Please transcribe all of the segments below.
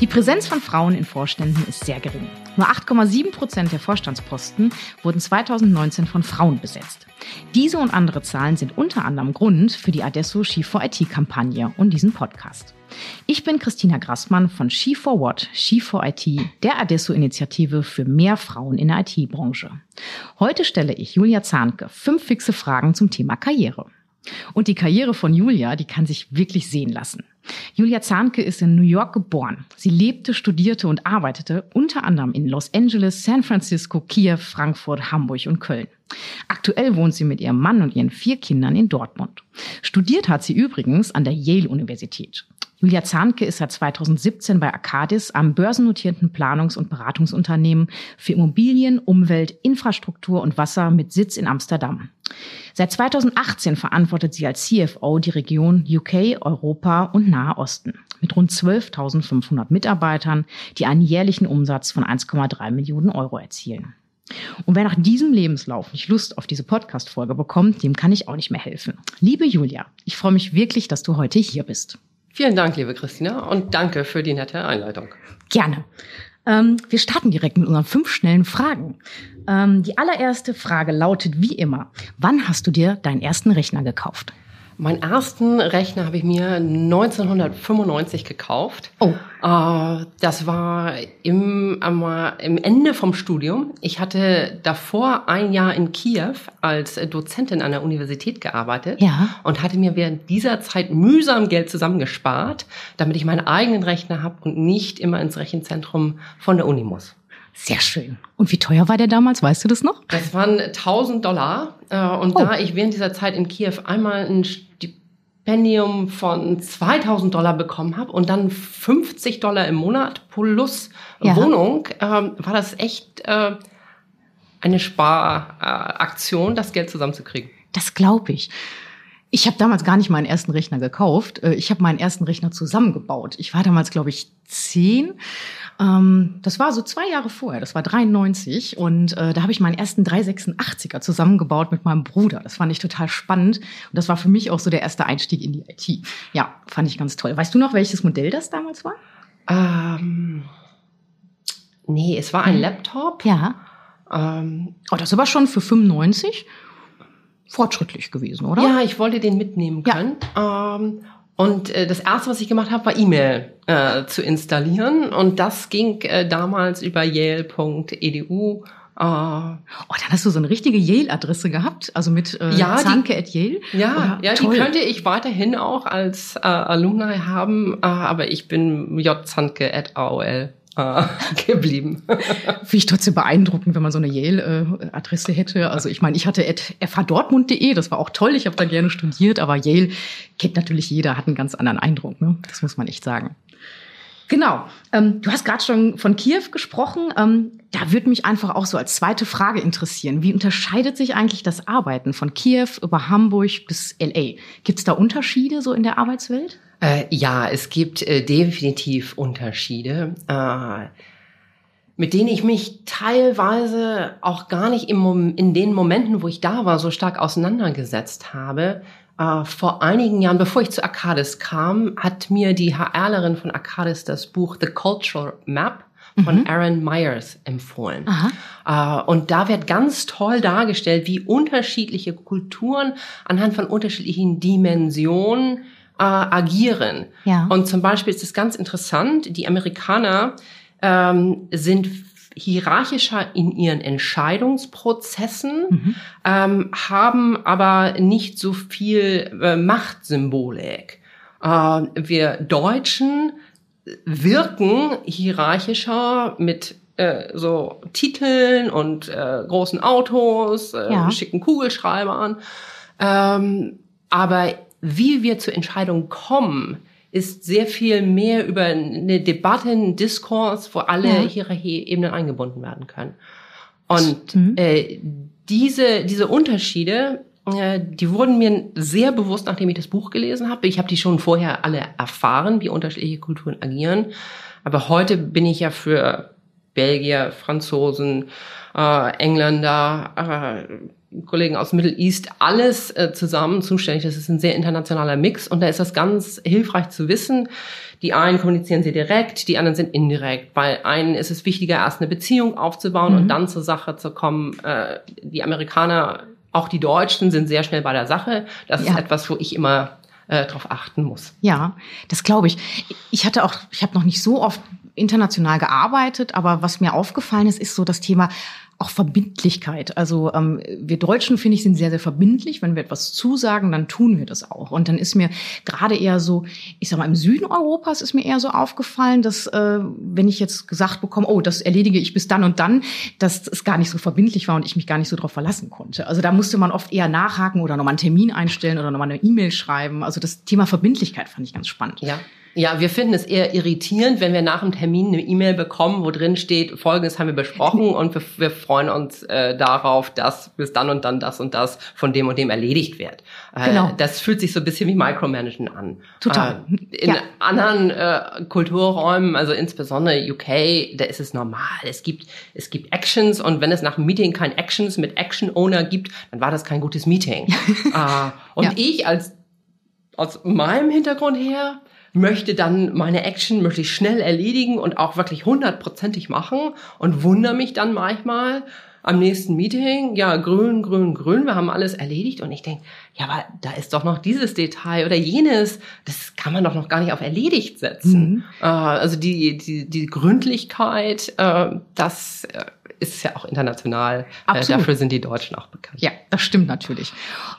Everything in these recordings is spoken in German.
Die Präsenz von Frauen in Vorständen ist sehr gering. Nur 8,7 Prozent der Vorstandsposten wurden 2019 von Frauen besetzt. Diese und andere Zahlen sind unter anderem Grund für die Adesso She for IT Kampagne und diesen Podcast. Ich bin Christina Grassmann von She for What, She for IT, der Adesso-Initiative für mehr Frauen in der IT-Branche. Heute stelle ich Julia Zahnke fünf fixe Fragen zum Thema Karriere. Und die Karriere von Julia, die kann sich wirklich sehen lassen. Julia Zahnke ist in New York geboren. Sie lebte, studierte und arbeitete unter anderem in Los Angeles, San Francisco, Kiew, Frankfurt, Hamburg und Köln. Aktuell wohnt sie mit ihrem Mann und ihren vier Kindern in Dortmund. Studiert hat sie übrigens an der Yale-Universität. Julia Zahnke ist seit 2017 bei Arcadis am börsennotierten Planungs- und Beratungsunternehmen für Immobilien, Umwelt, Infrastruktur und Wasser mit Sitz in Amsterdam. Seit 2018 verantwortet sie als CFO die Region UK, Europa und Nahe Osten mit rund 12.500 Mitarbeitern, die einen jährlichen Umsatz von 1,3 Millionen Euro erzielen. Und wer nach diesem Lebenslauf nicht Lust auf diese Podcast-Folge bekommt, dem kann ich auch nicht mehr helfen. Liebe Julia, ich freue mich wirklich, dass du heute hier bist. Vielen Dank, liebe Christina, und danke für die nette Einleitung. Gerne. Ähm, wir starten direkt mit unseren fünf schnellen Fragen. Ähm, die allererste Frage lautet wie immer, wann hast du dir deinen ersten Rechner gekauft? Meinen ersten Rechner habe ich mir 1995 gekauft. Oh. Äh, das war im, im Ende vom Studium. Ich hatte davor ein Jahr in Kiew als Dozentin an der Universität gearbeitet Ja. und hatte mir während dieser Zeit mühsam Geld zusammengespart, damit ich meinen eigenen Rechner habe und nicht immer ins Rechenzentrum von der Uni muss. Sehr schön. Und wie teuer war der damals? Weißt du das noch? Das waren 1000 Dollar. Äh, und Oh. da ich während dieser Zeit in Kiew einmal ein Stipendium von 2000 Dollar bekommen habe und dann 50 Dollar im Monat plus Ja. Wohnung, ähm, war das echt äh, eine Sparaktion, das Geld zusammenzukriegen. Das glaube ich. Ich habe damals gar nicht meinen ersten Rechner gekauft. Äh, Ich habe meinen ersten Rechner zusammengebaut. Ich war damals, glaube ich, zehn. Ähm, Das war so zwei Jahre vorher. Das war 93. Und äh, da habe ich meinen ersten 386er zusammengebaut mit meinem Bruder. Das fand ich total spannend. Und das war für mich auch so der erste Einstieg in die IT. Ja, fand ich ganz toll. Weißt du noch, welches Modell das damals war? Ähm, nee, es war ein Laptop. Ja. Ähm, Oh, das aber schon für 95 fortschrittlich gewesen, oder? Ja, ich wollte den mitnehmen Ja. können. Ähm, und äh, das erste, was ich gemacht habe, war E-Mail äh, zu installieren. Und das ging äh, damals über yale.edu. Äh, Oh, dann hast du so eine richtige Yale-Adresse gehabt, also mit äh, Ja, die- Zahnke at Yale. ja, Oh, ja, die toll. könnte ich weiterhin auch als äh, Alumni haben, äh, aber ich bin jzanke at AOL geblieben. Finde ich trotzdem beeindruckend, wenn man so eine Yale-Adresse hätte. Also ich meine, ich hatte at fhdortmund.de, das war auch toll, ich habe da gerne studiert, aber Yale kennt natürlich jeder, hat einen ganz anderen Eindruck, ne? das muss man echt sagen. Genau, ähm, du hast gerade schon von Kiew gesprochen. Ähm, da würde mich einfach auch so als zweite Frage interessieren. Wie unterscheidet sich eigentlich das Arbeiten von Kiew über Hamburg bis LA? Gibt es da Unterschiede so in der Arbeitswelt? Äh, ja, es gibt äh, definitiv Unterschiede, äh, mit denen ich mich teilweise auch gar nicht im in den Momenten, wo ich da war, so stark auseinandergesetzt habe. Äh, vor einigen Jahren, bevor ich zu Arcadis kam, hat mir die HRlerin von Arcadis das Buch The Cultural Map von Aaron Myers empfohlen. Aha. Äh, und da wird ganz toll dargestellt, wie unterschiedliche Kulturen anhand von unterschiedlichen Dimensionen äh, agieren. Ja. Und zum Beispiel ist es ganz interessant, die Amerikaner ähm, sind hierarchischer in ihren Entscheidungsprozessen, ähm, haben aber nicht so viel äh, Machtsymbolik. Äh, wir Deutschen wirken hierarchischer mit äh, so Titeln und äh, großen Autos, äh, Ja. schicken Kugelschreibern. Ähm, aber wie wir zur Entscheidung kommen, ist sehr viel mehr über eine Debatte, einen Diskurs, wo alle Ja. Hierarchieebenen eingebunden werden können. Und Mhm. äh, diese, diese Unterschiede, äh, die wurden mir sehr bewusst, nachdem ich das Buch gelesen habe. Ich habe die schon vorher alle erfahren, wie unterschiedliche Kulturen agieren. Aber heute bin ich ja für Belgier, Franzosen, äh, Engländer, äh, Kollegen aus Middle East, alles äh, zusammen zuständig. Das ist ein sehr internationaler Mix und da ist das ganz hilfreich zu wissen. Die einen kommunizieren sie direkt, die anderen sind indirekt. Bei einen ist es wichtiger, erst eine Beziehung aufzubauen mhm. und dann zur Sache zu kommen. Äh, die Amerikaner, auch die Deutschen sind sehr schnell bei der Sache. Das ja. ist etwas, wo ich immer äh, darauf achten muss. Ja, das glaube ich. Ich hatte auch, ich habe noch nicht so oft international gearbeitet, aber was mir aufgefallen ist, ist so das Thema auch Verbindlichkeit. Also ähm, wir Deutschen, finde ich, sind sehr, sehr verbindlich. Wenn wir etwas zusagen, dann tun wir das auch. Und dann ist mir gerade eher so, ich sag mal, im Süden Europas ist mir eher so aufgefallen, dass äh, wenn ich jetzt gesagt bekomme, oh, das erledige ich bis dann und dann, dass es gar nicht so verbindlich war und ich mich gar nicht so darauf verlassen konnte. Also da musste man oft eher nachhaken oder nochmal einen Termin einstellen oder nochmal eine E-Mail schreiben. Also das Thema Verbindlichkeit fand ich ganz spannend. Ja. Ja, wir finden es eher irritierend, wenn wir nach dem Termin eine E-Mail bekommen, wo drin steht, Folgendes haben wir besprochen und wir, wir freuen uns äh, darauf, dass bis dann und dann das und das von dem und dem erledigt wird. Äh, genau. Das fühlt sich so ein bisschen wie Micromanaging an. Total. Äh, in ja. anderen äh, Kulturräumen, also insbesondere UK, da ist es normal. Es gibt, es gibt Actions und wenn es nach einem Meeting kein Actions mit Action Owner gibt, dann war das kein gutes Meeting. äh, und ja. ich als aus meinem Hintergrund her möchte dann meine Action möglichst schnell erledigen und auch wirklich hundertprozentig machen und wundere mich dann manchmal am nächsten Meeting, ja, grün, grün, grün, wir haben alles erledigt und ich denke, ja, aber da ist doch noch dieses Detail oder jenes, das kann man doch noch gar nicht auf erledigt setzen. Mhm. Äh, also die, die, die Gründlichkeit, äh, das äh, ist ja auch international. Äh, dafür sind die Deutschen auch bekannt. Ja, das stimmt natürlich.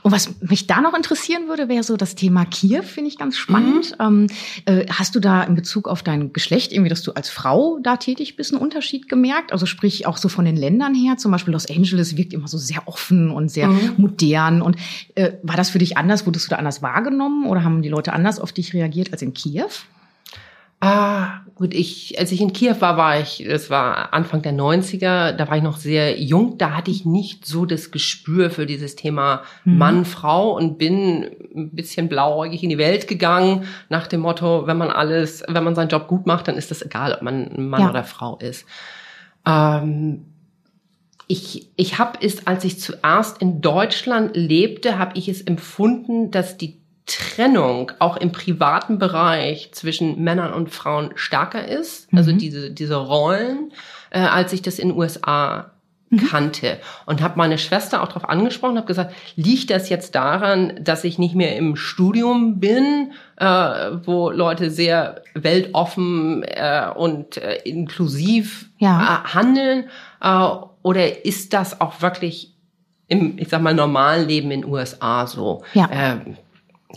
Und was mich da noch interessieren würde, wäre so das Thema Kiew, finde ich ganz spannend. Mhm. Ähm, äh, hast du da in Bezug auf dein Geschlecht, irgendwie, dass du als Frau da tätig bist, einen Unterschied gemerkt? Also sprich auch so von den Ländern her, zum Beispiel Los Angeles wirkt immer so sehr offen und sehr mhm. modern. Und äh, war das für dich anders? Wurdest du da anders wahrgenommen oder haben die Leute anders auf dich reagiert als in Kiew? Ah, gut, ich, als ich in Kiew war, war ich, es war Anfang der 90er, da war ich noch sehr jung, da hatte ich nicht so das Gespür für dieses Thema mhm. Mann, Frau und bin ein bisschen blauäugig in die Welt gegangen, nach dem Motto, wenn man alles, wenn man seinen Job gut macht, dann ist das egal, ob man Mann ja. oder Frau ist. Ähm, ich, ich habe es, als ich zuerst in Deutschland lebte, habe ich es empfunden, dass die Trennung auch im privaten Bereich zwischen Männern und Frauen stärker ist, also mhm. diese, diese Rollen, äh, als ich das in den USA mhm. kannte. Und habe meine Schwester auch darauf angesprochen, habe gesagt, liegt das jetzt daran, dass ich nicht mehr im Studium bin, äh, wo Leute sehr weltoffen äh, und äh, inklusiv ja. äh, handeln, äh, oder ist das auch wirklich im, ich sag mal, normalen Leben in den USA so? Ja. Äh,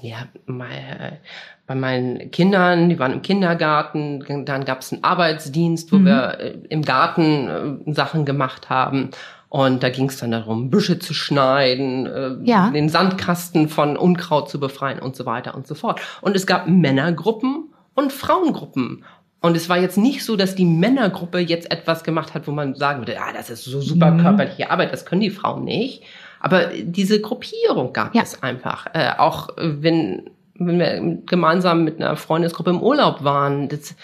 ja, meine, bei meinen Kindern, die waren im Kindergarten, dann gab es einen Arbeitsdienst, wo mhm. wir äh, im Garten äh, Sachen gemacht haben. Und da ging es dann darum, Büsche zu schneiden, äh, ja. den Sandkasten von Unkraut zu befreien und so weiter und so fort. Und es gab Männergruppen und Frauengruppen. Und es war jetzt nicht so, dass die Männergruppe jetzt etwas gemacht hat, wo man sagen würde, ah, das ist so super mhm. körperliche Arbeit, das können die Frauen nicht. Aber diese Gruppierung gab ja. es einfach. Äh, auch wenn, wenn wir gemeinsam mit einer Freundesgruppe im Urlaub waren, das,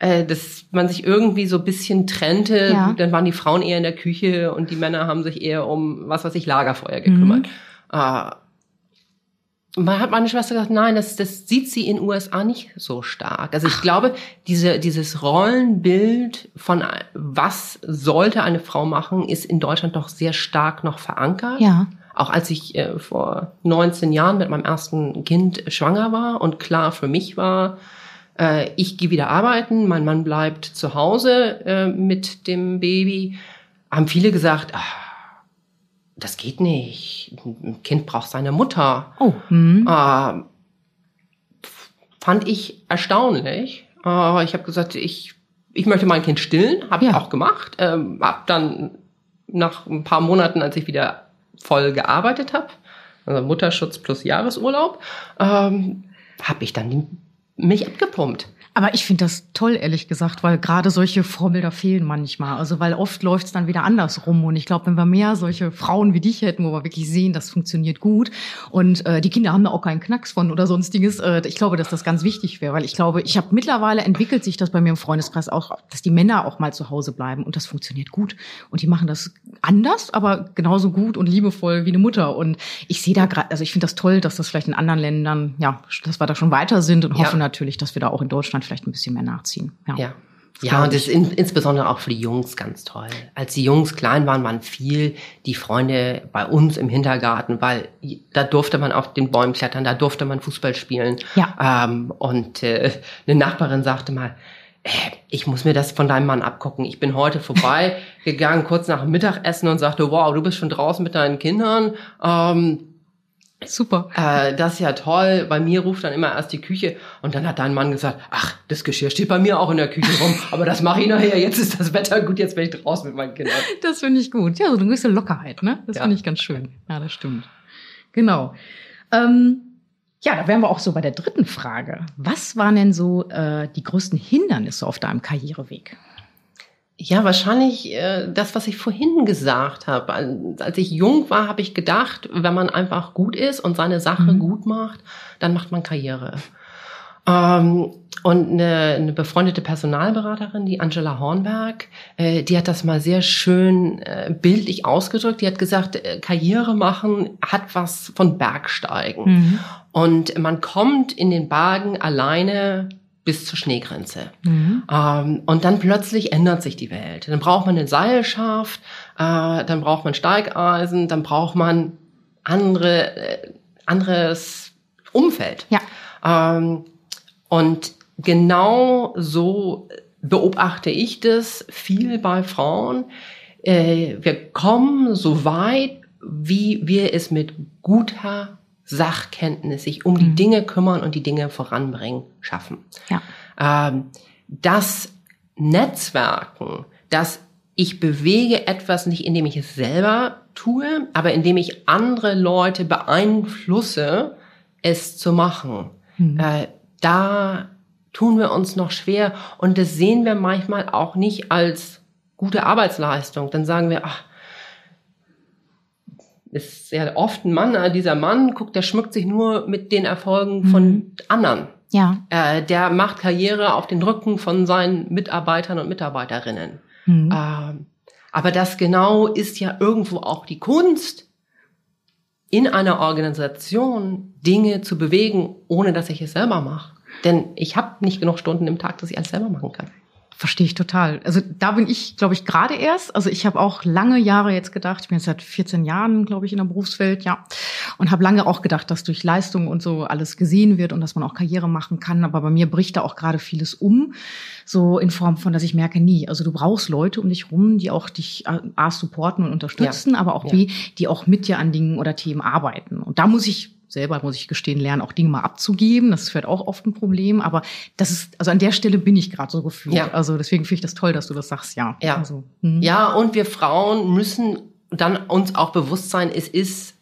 äh, dass man sich irgendwie so ein bisschen trennte. Ja. Dann waren die Frauen eher in der Küche und die Männer haben sich eher um was weiß ich Lagerfeuer gekümmert. Mhm. Äh, man hat meine Schwester gesagt, nein, das, das sieht sie in USA nicht so stark. Also ich Ach. glaube, diese, dieses Rollenbild von was sollte eine Frau machen, ist in Deutschland doch sehr stark noch verankert. Ja. Auch als ich äh, vor 19 Jahren mit meinem ersten Kind schwanger war und klar für mich war, äh, ich gehe wieder arbeiten, mein Mann bleibt zu Hause äh, mit dem Baby, haben viele gesagt, ach, das geht nicht. Ein Kind braucht seine Mutter. Oh. Mhm. Äh, fand ich erstaunlich. Äh, ich habe gesagt, ich, ich möchte mein Kind stillen, habe ja. ich auch gemacht. Ähm, hab dann nach ein paar Monaten, als ich wieder voll gearbeitet habe, also Mutterschutz plus Jahresurlaub, ähm, habe ich dann die mich abgepumpt. Aber ich finde das toll, ehrlich gesagt, weil gerade solche Vorbilder fehlen manchmal. Also weil oft läuft es dann wieder andersrum. Und ich glaube, wenn wir mehr solche Frauen wie dich hätten, wo wir wirklich sehen, das funktioniert gut und äh, die Kinder haben da auch keinen Knacks von oder sonstiges, äh, ich glaube, dass das ganz wichtig wäre. Weil ich glaube, ich habe mittlerweile entwickelt sich das bei mir im Freundeskreis auch, dass die Männer auch mal zu Hause bleiben und das funktioniert gut. Und die machen das anders, aber genauso gut und liebevoll wie eine Mutter. Und ich sehe da gerade, also ich finde das toll, dass das vielleicht in anderen Ländern, ja, dass wir da schon weiter sind und ja. hoffe natürlich, dass wir da auch in Deutschland vielleicht ein bisschen mehr nachziehen. Ja. ja. Ja, und das ist in, insbesondere auch für die Jungs ganz toll. Als die Jungs klein waren, waren viel die Freunde bei uns im Hintergarten, weil da durfte man auf den Bäumen klettern, da durfte man Fußball spielen. Ja. Ähm, und äh, eine Nachbarin sagte mal, äh, ich muss mir das von deinem Mann abgucken. Ich bin heute vorbei gegangen, kurz nach dem Mittagessen und sagte, wow, du bist schon draußen mit deinen Kindern. Ähm, Super. Äh, das ist ja toll. Bei mir ruft dann immer erst die Küche und dann hat dein Mann gesagt, ach, das Geschirr steht bei mir auch in der Küche rum, aber das mache ich nachher. Jetzt ist das Wetter gut, jetzt bin ich draußen mit meinen Kindern. Das finde ich gut. Ja, so eine gewisse Lockerheit, ne? Das ja. finde ich ganz schön. Ja, das stimmt. Genau. Ähm, ja, da wären wir auch so bei der dritten Frage. Was waren denn so äh, die größten Hindernisse auf deinem Karriereweg? Ja, wahrscheinlich äh, das, was ich vorhin gesagt habe. Als ich jung war, habe ich gedacht, wenn man einfach gut ist und seine Sache mhm. gut macht, dann macht man Karriere. Ähm, und eine, eine befreundete Personalberaterin, die Angela Hornberg, äh, die hat das mal sehr schön äh, bildlich ausgedrückt. Die hat gesagt, äh, Karriere machen hat was von Bergsteigen. Mhm. Und man kommt in den Bergen alleine bis zur Schneegrenze. Mhm. Ähm, und dann plötzlich ändert sich die Welt. Dann braucht man eine Seilschaft, äh, dann braucht man Steigeisen, dann braucht man andere, äh, anderes Umfeld. Ja. Ähm, und genau so beobachte ich das viel bei Frauen. Äh, wir kommen so weit, wie wir es mit guter Sachkenntnis, sich um die mhm. Dinge kümmern und die Dinge voranbringen, schaffen. Ja. Ähm, das Netzwerken, das ich bewege etwas nicht, indem ich es selber tue, aber indem ich andere Leute beeinflusse, es zu machen. Mhm. Äh, da tun wir uns noch schwer und das sehen wir manchmal auch nicht als gute Arbeitsleistung. Dann sagen wir, ach, ist ja oft ein Mann, äh, dieser Mann guckt, der schmückt sich nur mit den Erfolgen von mhm. anderen. Ja. Äh, der macht Karriere auf den Rücken von seinen Mitarbeitern und Mitarbeiterinnen. Mhm. Ähm, aber das genau ist ja irgendwo auch die Kunst, in einer Organisation Dinge zu bewegen, ohne dass ich es selber mache. Denn ich habe nicht genug Stunden im Tag, dass ich alles selber machen kann. Verstehe ich total. Also da bin ich, glaube ich, gerade erst. Also ich habe auch lange Jahre jetzt gedacht, ich bin jetzt seit 14 Jahren, glaube ich, in der Berufswelt, ja. Und habe lange auch gedacht, dass durch Leistung und so alles gesehen wird und dass man auch Karriere machen kann. Aber bei mir bricht da auch gerade vieles um. So in Form von, dass ich merke, nie. Also du brauchst Leute um dich rum, die auch dich A, supporten und unterstützen, ja. aber auch ja. B, die auch mit dir an Dingen oder Themen arbeiten. Und da muss ich selber, muss ich gestehen, lernen, auch Dinge mal abzugeben. Das wird auch oft ein Problem. Aber das ist, also an der Stelle bin ich gerade so gefühlt. Ja. Also deswegen finde ich das toll, dass du das sagst, ja. Ja. Also, hm. ja, und wir Frauen müssen dann uns auch bewusst sein, es ist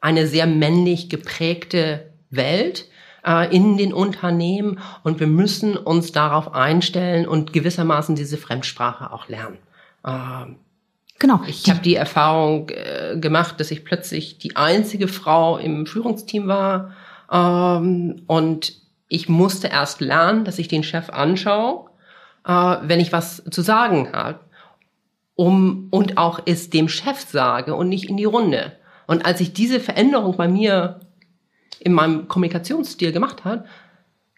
eine sehr männlich geprägte Welt äh, in den Unternehmen und wir müssen uns darauf einstellen und gewissermaßen diese Fremdsprache auch lernen. Ähm, Genau. Ich habe die Erfahrung äh, gemacht, dass ich plötzlich die einzige Frau im Führungsteam war ähm, und ich musste erst lernen, dass ich den Chef anschaue, äh, wenn ich was zu sagen habe, um und auch es dem Chef sage und nicht in die Runde. Und als ich diese Veränderung bei mir in meinem Kommunikationsstil gemacht hat,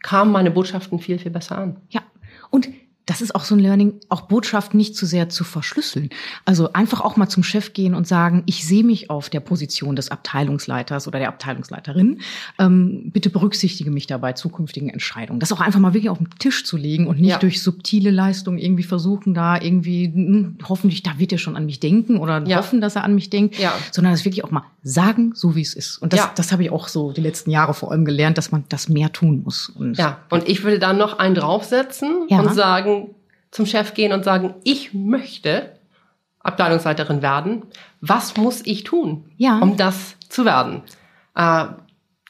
kamen meine Botschaften viel viel besser an. Ja. Und das ist auch so ein Learning, auch Botschaften nicht zu sehr zu verschlüsseln. Also einfach auch mal zum Chef gehen und sagen, ich sehe mich auf der Position des Abteilungsleiters oder der Abteilungsleiterin. Ähm, bitte berücksichtige mich dabei zukünftigen Entscheidungen. Das auch einfach mal wirklich auf den Tisch zu legen und nicht ja. durch subtile Leistungen irgendwie versuchen, da irgendwie, hm, hoffentlich, da wird er schon an mich denken oder ja. hoffen, dass er an mich denkt, ja. sondern das wirklich auch mal sagen, so wie es ist. Und das, das habe ich auch so die letzten Jahre vor allem gelernt, dass man das mehr tun muss. Und ja, und ich würde da noch einen draufsetzen und sagen, zum Chef gehen und sagen, ich möchte Abteilungsleiterin werden. Was muss ich tun, ja. um das zu werden? Äh,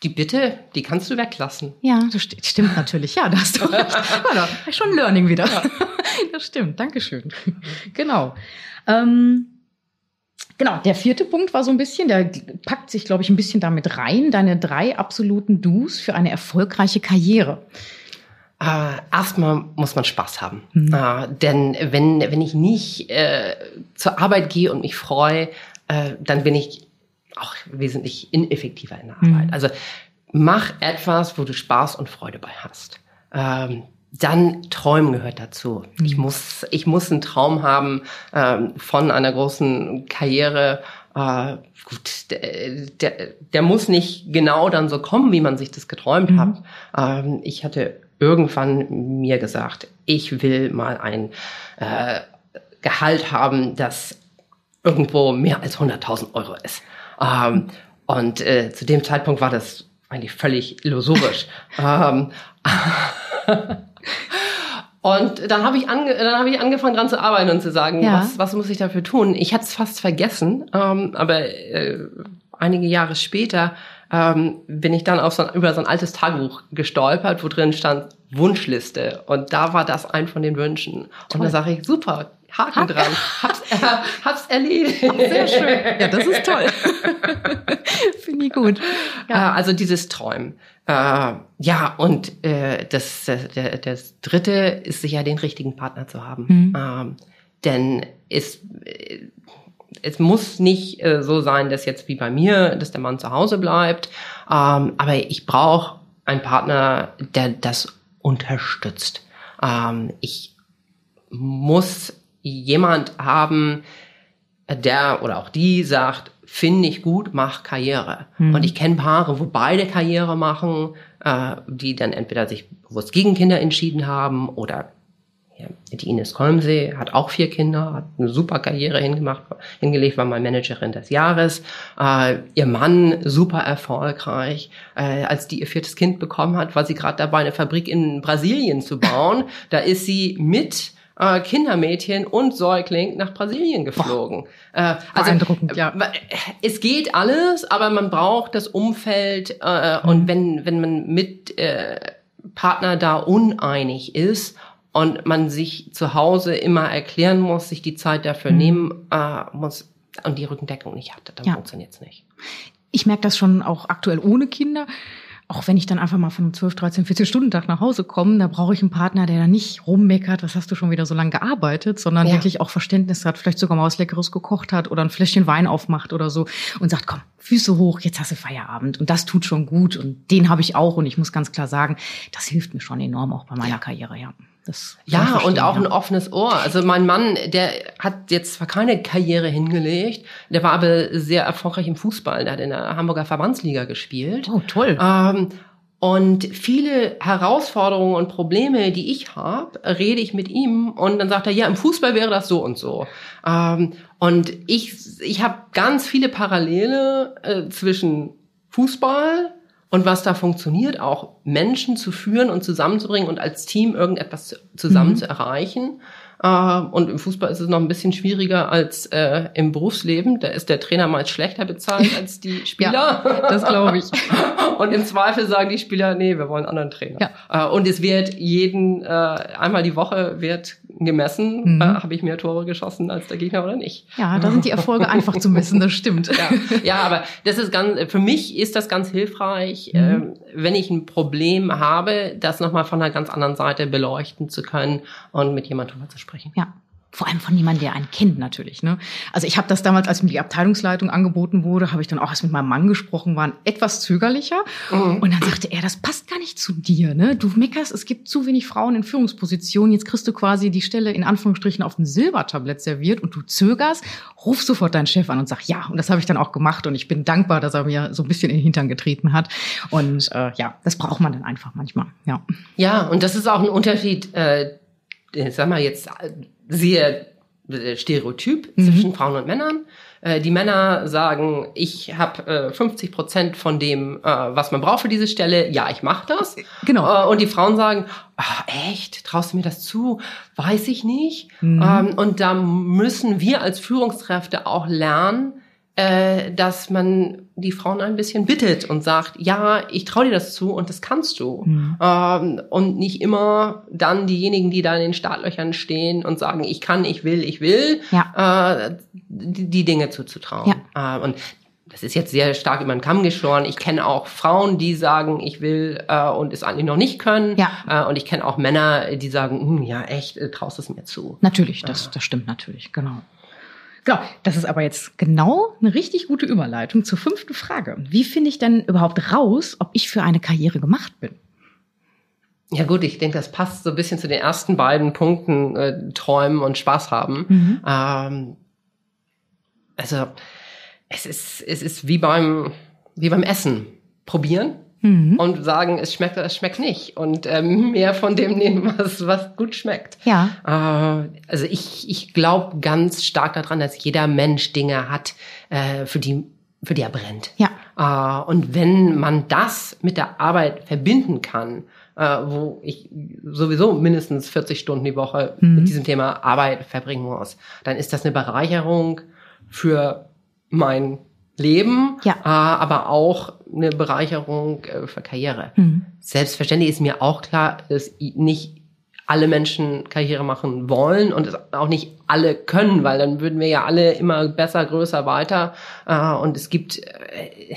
die Bitte, die kannst du weglassen. Ja, das st stimmt natürlich. Ja, da hast du recht. Ja, da schon Learning wieder. Ja. Das stimmt. Dankeschön. Genau. Ähm, genau, der vierte Punkt war so ein bisschen, der packt sich, glaube ich, ein bisschen damit rein, deine drei absoluten Do's für eine erfolgreiche Karriere. Äh, erstmal muss man Spaß haben. Mhm. Äh, denn wenn, wenn ich nicht äh, zur Arbeit gehe und mich freue, äh, dann bin ich auch wesentlich ineffektiver in der Arbeit. Mhm. Also mach etwas, wo du Spaß und Freude bei hast. Ähm, dann Träumen gehört dazu. Mhm. Ich muss, ich muss einen Traum haben ähm, von einer großen Karriere. Äh, gut, der, der, der muss nicht genau dann so kommen, wie man sich das geträumt mhm. hat. Ähm, ich hatte irgendwann mir gesagt, ich will mal ein äh, Gehalt haben, das irgendwo mehr als 100.000 Euro ist. Ähm, und äh, zu dem Zeitpunkt war das eigentlich völlig illusorisch. ähm, und dann habe ich, ange dann hab ich angefangen dran zu arbeiten und zu sagen, ja. was, was muss ich dafür tun? Ich hatte es fast vergessen, ähm, aber äh, einige Jahre später ähm, bin ich dann auf so ein, über so ein altes Tagebuch gestolpert, wo drin stand Wunschliste. Und da war das ein von den Wünschen. Toll. Und da sage ich, super, Haken dran. Hab's, äh, hab's erledigt. Sehr schön. Ja, das ist toll. Finde ich gut. Ja. Äh, also dieses Träumen. Äh, ja, und äh, das, das, Dritte ist sicher den richtigen Partner zu haben. Mhm. Ähm, denn es, es muss nicht so sein, dass jetzt wie bei mir, dass der Mann zu Hause bleibt. Ähm, aber ich brauche einen Partner, der das unterstützt. Ähm, ich muss jemand haben, der oder auch die sagt, finde ich gut, mach Karriere. Mhm. Und ich kenne Paare, wo beide Karriere machen, äh, die dann entweder sich bewusst gegen Kinder entschieden haben oder ja, die Ines Kolmsee hat auch vier Kinder, hat eine super Karriere hingemacht, hingelegt, war mal Managerin des Jahres. Äh, ihr Mann super erfolgreich. Äh, als die ihr viertes Kind bekommen hat, war sie gerade dabei, eine Fabrik in Brasilien zu bauen. da ist sie mit äh, Kindermädchen und Säugling nach Brasilien geflogen. Äh, also, Beeindruckend, ja. Äh, es geht alles, aber man braucht das Umfeld äh, mhm. und wenn, wenn man mit äh, Partner da uneinig ist und man sich zu Hause immer erklären muss, sich die Zeit dafür mhm. nehmen äh, muss und die Rückendeckung nicht hat, dann ja. funktioniert es nicht. Ich merke das schon auch aktuell ohne Kinder auch wenn ich dann einfach mal von einem 12, 13, 14 Stunden Tag nach Hause komme, da brauche ich einen Partner, der da nicht rummeckert, was hast du schon wieder so lange gearbeitet, sondern ja. wirklich auch Verständnis hat, vielleicht sogar mal was Leckeres gekocht hat oder ein Fläschchen Wein aufmacht oder so und sagt, komm, Füße hoch, jetzt hast du Feierabend. Und das tut schon gut und den habe ich auch und ich muss ganz klar sagen, das hilft mir schon enorm auch bei meiner ja. Karriere, ja. Das ja, und auch ja. ein offenes Ohr. Also mein Mann, der hat jetzt zwar keine Karriere hingelegt, der war aber sehr erfolgreich im Fußball. Der hat in der Hamburger Verbandsliga gespielt. Oh, toll. Ähm, und viele Herausforderungen und Probleme, die ich habe, rede ich mit ihm und dann sagt er, ja, im Fußball wäre das so und so. Ähm, und ich, ich habe ganz viele Parallele äh, zwischen Fußball, und was da funktioniert, auch Menschen zu führen und zusammenzubringen und als Team irgendetwas zusammen mhm. zu erreichen. Äh, und im Fußball ist es noch ein bisschen schwieriger als äh, im Berufsleben. Da ist der Trainer meist schlechter bezahlt als die Spieler. ja, das glaube ich. und im Zweifel sagen die Spieler, nee, wir wollen einen anderen Trainer. Ja. Äh, und es wird jeden, äh, einmal die Woche wird gemessen, mhm. äh, habe ich mehr Tore geschossen als der Gegner oder nicht. Ja, da sind die Erfolge einfach zu messen, das stimmt. Ja, ja, aber das ist ganz, für mich ist das ganz hilfreich, mhm. äh, wenn ich ein Problem habe, das nochmal von einer ganz anderen Seite beleuchten zu können und mit jemandem drüber zu sprechen. Ja, vor allem von jemandem, der einen kennt natürlich. Ne? Also ich habe das damals, als mir die Abteilungsleitung angeboten wurde, habe ich dann auch erst mit meinem Mann gesprochen, waren etwas zögerlicher. Mhm. Und dann sagte er, das passt gar nicht zu dir. Ne? Du meckerst, es gibt zu wenig Frauen in Führungspositionen. Jetzt kriegst du quasi die Stelle in Anführungsstrichen auf dem Silbertablett serviert und du zögerst, ruf sofort deinen Chef an und sag ja. Und das habe ich dann auch gemacht und ich bin dankbar, dass er mir so ein bisschen in den Hintern getreten hat. Und äh, ja, das braucht man dann einfach manchmal. Ja, ja und das ist auch ein Unterschied. Äh, sag mal jetzt sehr äh, stereotyp mhm. zwischen Frauen und Männern. Äh, die Männer sagen, ich habe äh, 50 Prozent von dem, äh, was man braucht für diese Stelle. Ja, ich mache das. Genau. Äh, und die Frauen sagen, ach, echt, traust du mir das zu? Weiß ich nicht. Mhm. Ähm, und da müssen wir als Führungskräfte auch lernen, äh, dass man die Frauen ein bisschen bittet und sagt, ja, ich traue dir das zu und das kannst du. Mhm. Ähm, und nicht immer dann diejenigen, die da in den Startlöchern stehen und sagen, ich kann, ich will, ich will, ja. äh, die, die, Dinge zuzutrauen. Ja. Äh, und das ist jetzt sehr stark über den Kamm geschoren. Ich kenne auch Frauen, die sagen, ich will äh, und es eigentlich noch nicht können. Ja. Äh, und ich kenne auch Männer, die sagen, hm, ja echt, äh, traust es mir zu. Natürlich, das, das stimmt natürlich, genau. Genau, das ist aber jetzt genau eine richtig gute Überleitung zur fünften Frage. Wie finde ich denn überhaupt raus, ob ich für eine Karriere gemacht bin? Ja gut, ich denke, das passt so ein bisschen zu den ersten beiden Punkten, äh, Träumen und Spaß haben. Mhm. Ähm, also es ist, es ist wie beim, wie beim Essen. Probieren, mhm. und sagen, es schmeckt oder es schmeckt nicht und ähm, mehr von dem nehmen, was, was gut schmeckt. Ja. Äh, also ich, ich glaube ganz stark daran, dass jeder Mensch Dinge hat, äh, für die für die er brennt. Ja. Äh, und wenn man das mit der Arbeit verbinden kann, äh, wo ich sowieso mindestens 40 Stunden die Woche mhm. mit diesem Thema Arbeit verbringen muss, dann ist das eine Bereicherung für mein Leben, ja. äh, aber auch eine Bereicherung äh, für Karriere. Mhm. Selbstverständlich ist mir auch klar, dass nicht alle Menschen Karriere machen wollen und es auch nicht alle können, weil dann würden wir ja alle immer besser, größer, weiter. Äh, und es gibt äh,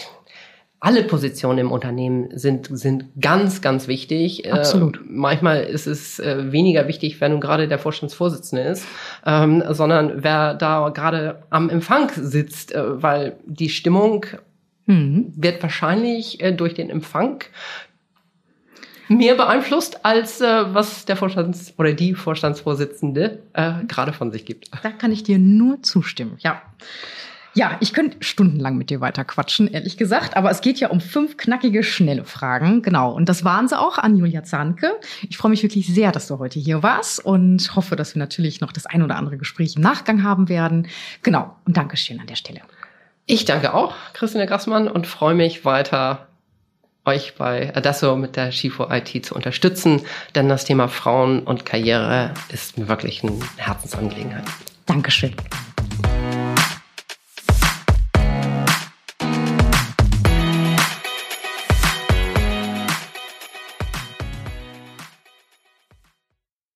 alle Positionen im Unternehmen sind, sind ganz, ganz wichtig. Äh, Absolut. Äh, manchmal ist es äh, weniger wichtig, wer nun gerade der Vorstandsvorsitzende ist, ähm, sondern wer da gerade am Empfang sitzt, äh, weil die Stimmung mhm. wird wahrscheinlich äh, durch den Empfang mehr beeinflusst, als äh, was der Vorstands- oder die Vorstandsvorsitzende äh, gerade von sich gibt. Da kann ich dir nur zustimmen, ja. Ja, ich könnte stundenlang mit dir weiter quatschen, ehrlich gesagt. Aber es geht ja um fünf knackige, schnelle Fragen. Genau. Und das waren sie auch an Julia Zahnke. Ich freue mich wirklich sehr, dass du heute hier warst und hoffe, dass wir natürlich noch das ein oder andere Gespräch im Nachgang haben werden. Genau. Und Dankeschön an der Stelle. Ich danke auch, Christina Grassmann, und freue mich weiter euch bei Adesso mit der Schifo IT zu unterstützen, denn das Thema Frauen und Karriere ist mir wirklich eine Herzensangelegenheit. Dankeschön.